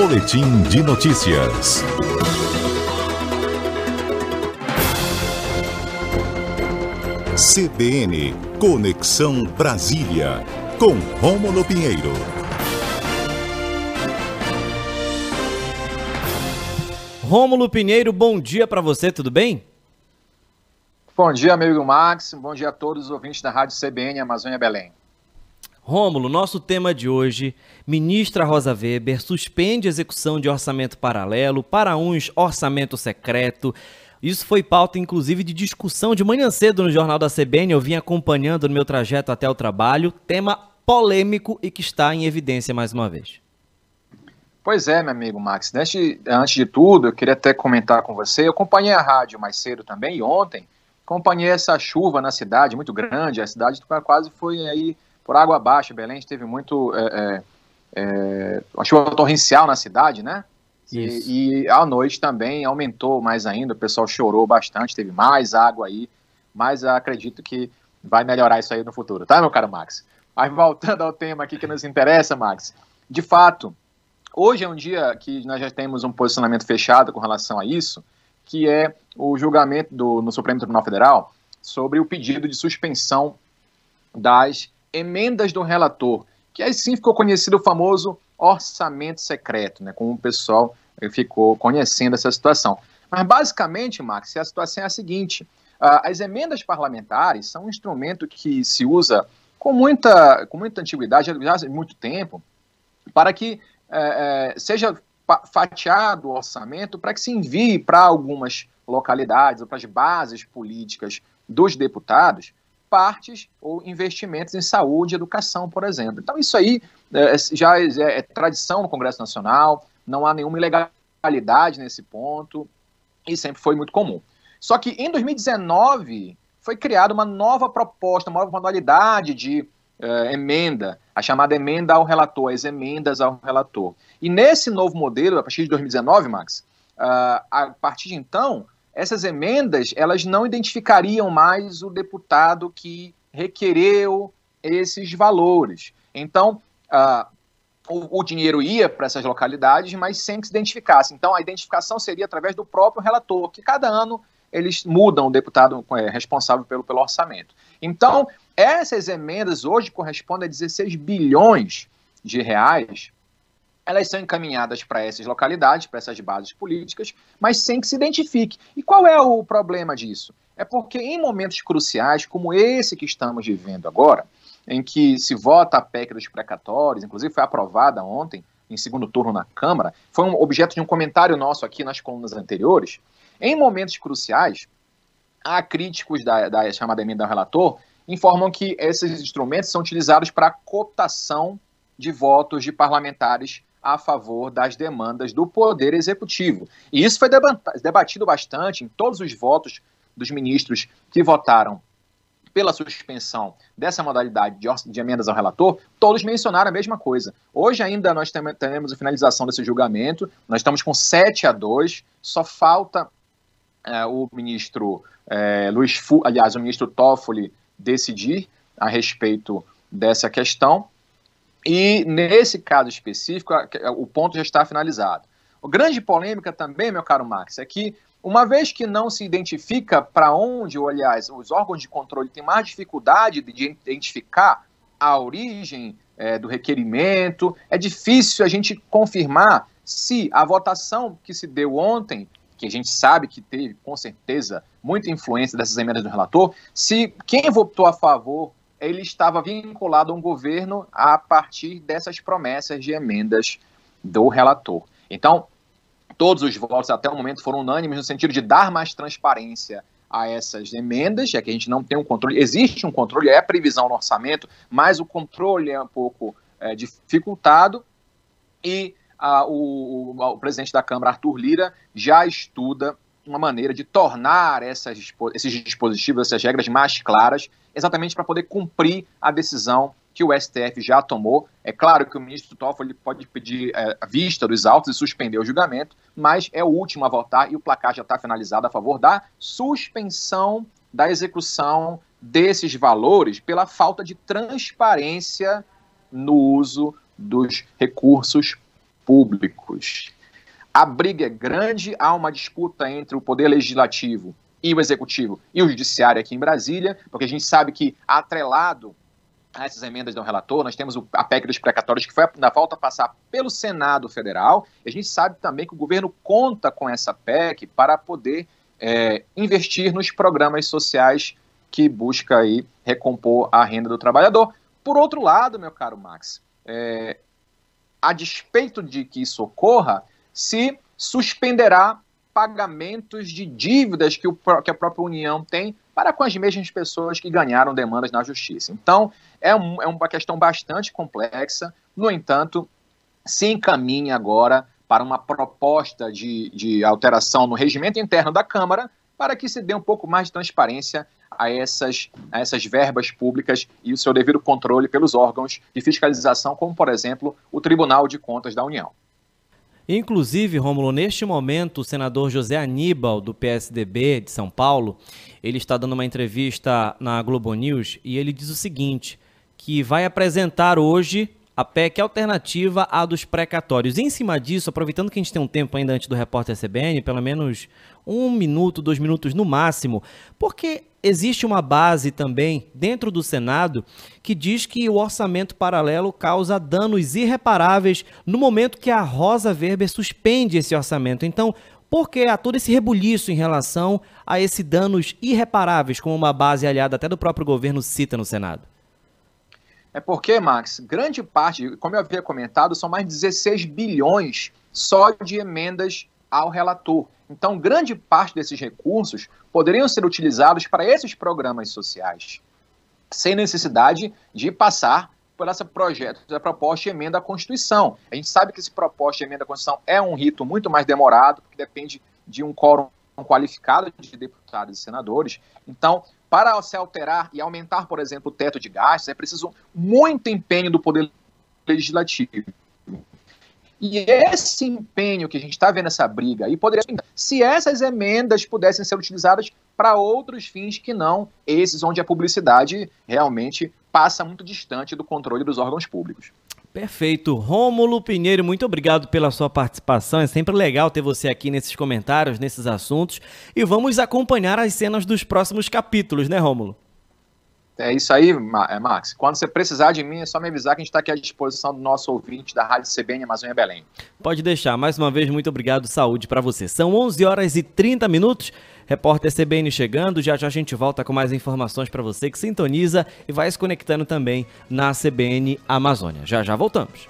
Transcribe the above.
Boletim de notícias. CBN Conexão Brasília com Rômulo Pinheiro. Rômulo Pinheiro, bom dia para você, tudo bem? Bom dia, amigo Max. Bom dia a todos os ouvintes da Rádio CBN Amazônia Belém. Rômulo, nosso tema de hoje, ministra Rosa Weber suspende execução de orçamento paralelo, para uns orçamento secreto. Isso foi pauta, inclusive, de discussão de manhã cedo no Jornal da CBN. Eu vim acompanhando no meu trajeto até o trabalho. Tema polêmico e que está em evidência mais uma vez. Pois é, meu amigo Max. Antes, antes de tudo, eu queria até comentar com você. Eu acompanhei a rádio mais cedo também, e ontem acompanhei essa chuva na cidade, muito grande, a cidade quase foi aí por água abaixo, Belém teve muito, é, é, é, uma chuva torrencial na cidade, né? E, e, à noite também aumentou mais ainda, o pessoal chorou bastante, teve mais água aí, mas acredito que vai melhorar isso aí no futuro, tá, meu caro Max? Mas voltando ao tema aqui que nos interessa, Max, de fato, hoje é um dia que nós já temos um posicionamento fechado com relação a isso, que é o julgamento do, no Supremo Tribunal Federal sobre o pedido de suspensão das emendas do relator, que aí sim ficou conhecido o famoso orçamento secreto, né, como o pessoal ficou conhecendo essa situação. Mas basicamente, Max, a situação é a seguinte: uh, as emendas parlamentares são um instrumento que se usa com muita, com muita antiguidade, já há muito tempo, para que é, seja fatiado o orçamento para que se envie para algumas localidades ou para as bases políticas dos deputados partes ou investimentos em saúde e educação, por exemplo. Então, isso aí é, já é, é tradição no Congresso Nacional, não há nenhuma ilegalidade nesse ponto e sempre foi muito comum. Só que em 2019 foi criada uma nova proposta, uma nova modalidade de uh, emenda, a chamada emenda ao relator, as emendas ao relator. E nesse novo modelo, a partir de 2019, Max, uh, a partir de então, essas emendas elas não identificariam mais o deputado que requereu esses valores. Então, uh, o, o, dinheiro ia para essas localidades, mas sem que se identificasse. Então, a identificação seria através do próprio relator, que cada ano eles mudam o deputado é, responsável pelo, pelo orçamento. Então, essas emendas hoje correspondem a 16 bilhões de reais. Elas são encaminhadas para essas localidades, para essas bases políticas, mas sem que se identifique. E qual é o problema disso? É porque em momentos cruciais, como esse que estamos vivendo agora, em que se vota a PEC dos precatórios, inclusive foi aprovada ontem, em segundo turno na Câmara, foi um objeto de um comentário nosso aqui nas colunas anteriores. Em momentos cruciais, há críticos da, da chamada emenda ao relator informam que esses instrumentos são utilizados para cooptação de votos de parlamentares a favor das demandas do Poder Executivo. E isso foi debatido bastante em todos os votos dos ministros que votaram pela suspensão dessa modalidade de, emendas ao relator, todos mencionaram a mesma coisa. Hoje ainda nós temos a finalização desse julgamento, nós estamos com 7 a 2, só falta é, o ministro é, Luiz Fu, aliás, o ministro Toffoli decidir a respeito dessa questão. E nesse caso específico, o ponto já está finalizado. A grande polêmica também, meu caro Max, é que uma vez que não se identifica para onde, ou aliás, os órgãos de controle têm mais dificuldade de identificar a origem é, do requerimento, é difícil a gente confirmar se a votação que se deu ontem que a gente sabe que teve, com certeza, muita influência dessas emendas do relator, se quem votou a favor ele estava vinculado a um governo a partir dessas promessas de emendas do relator. Então, todos os votos até o momento foram unânimes no sentido de dar mais transparência a essas emendas, já que a gente não tem um controle. Existe um controle, é previsão no orçamento, mas o controle é um pouco é, dificultado. E a, o, o, o, presidente da Câmara, Arthur Lira, já estuda uma maneira de tornar essas, esses dispositivos, essas regras mais claras, exatamente para poder cumprir a decisão que o STF já tomou. É claro que o ministro Toffoli pode pedir é, a vista dos autos e suspender o julgamento, mas é o último a votar e o placar já está finalizado a favor da suspensão da execução desses valores pela falta de transparência no uso dos recursos públicos. A briga é grande, há uma disputa entre o poder legislativo e o executivo e o judiciário aqui em Brasília, porque a gente sabe que atrelado a essas emendas do relator, nós temos a PEC dos precatórios que foi na volta a passar pelo Senado Federal, e a gente sabe também que o governo conta com essa PEC para poder é, investir nos programas sociais que busca aí recompor a renda do trabalhador. Por outro lado, meu caro Max, é, a despeito de que isso ocorra, se suspenderá pagamentos de dívidas que, o, que a própria União tem para com as mesmas pessoas que ganharam demandas na justiça. Então, é, um, é uma questão bastante complexa, no entanto, se encaminha agora para uma proposta de, de alteração no regimento interno da Câmara para que se dê um pouco mais de transparência a essas, a essas verbas públicas e o seu devido controle pelos órgãos de fiscalização, como, por exemplo, o Tribunal de Contas da União. Inclusive, Rômulo, neste momento, o senador José Aníbal, do PSDB de São Paulo, ele está dando uma entrevista na Globo News e ele diz o seguinte, que vai apresentar hoje a PEC alternativa à dos precatórios. Em cima disso, aproveitando que a gente tem um tempo ainda antes do repórter CBN, pelo menos um minuto, dois minutos no máximo, porque existe uma base também dentro do Senado que diz que o orçamento paralelo causa danos irreparáveis no momento que a Rosa Weber suspende esse orçamento. Então, por que há todo esse rebuliço em relação a esses danos irreparáveis, como uma base aliada até do próprio governo cita no Senado? É porque, Max, grande parte, como eu havia comentado, são mais de 16 bilhões só de emendas ao relator. Então, grande parte desses recursos poderiam ser utilizados para esses programas sociais, sem necessidade de passar por esse projeto, essa proposta de emenda à Constituição. A gente sabe que esse proposta de emenda à Constituição é um rito muito mais demorado, porque depende de um quórum qualificado de deputados e senadores. Então, para se alterar e aumentar, por exemplo, o teto de gastos, é preciso muito empenho do Poder Legislativo. E esse empenho que a gente está vendo essa briga aí poderia se essas emendas pudessem ser utilizadas para outros fins que não esses onde a publicidade realmente passa muito distante do controle dos órgãos públicos. Perfeito. Rômulo Pinheiro, muito obrigado pela sua participação. É sempre legal ter você aqui nesses comentários, nesses assuntos. E vamos acompanhar as cenas dos próximos capítulos, né, Rômulo? É isso aí, é, Max. Quando você precisar de mim, é só me avisar que a gente está aqui à disposição do nosso ouvinte da Rádio CBN Amazônia Belém. Pode deixar. Mais uma vez, muito obrigado. Saúde para você. São 11 horas e 30 minutos. Repórter CBN chegando. Já já a gente volta com mais informações para você que sintoniza e vai se conectando também na CBN Amazônia. Já já voltamos.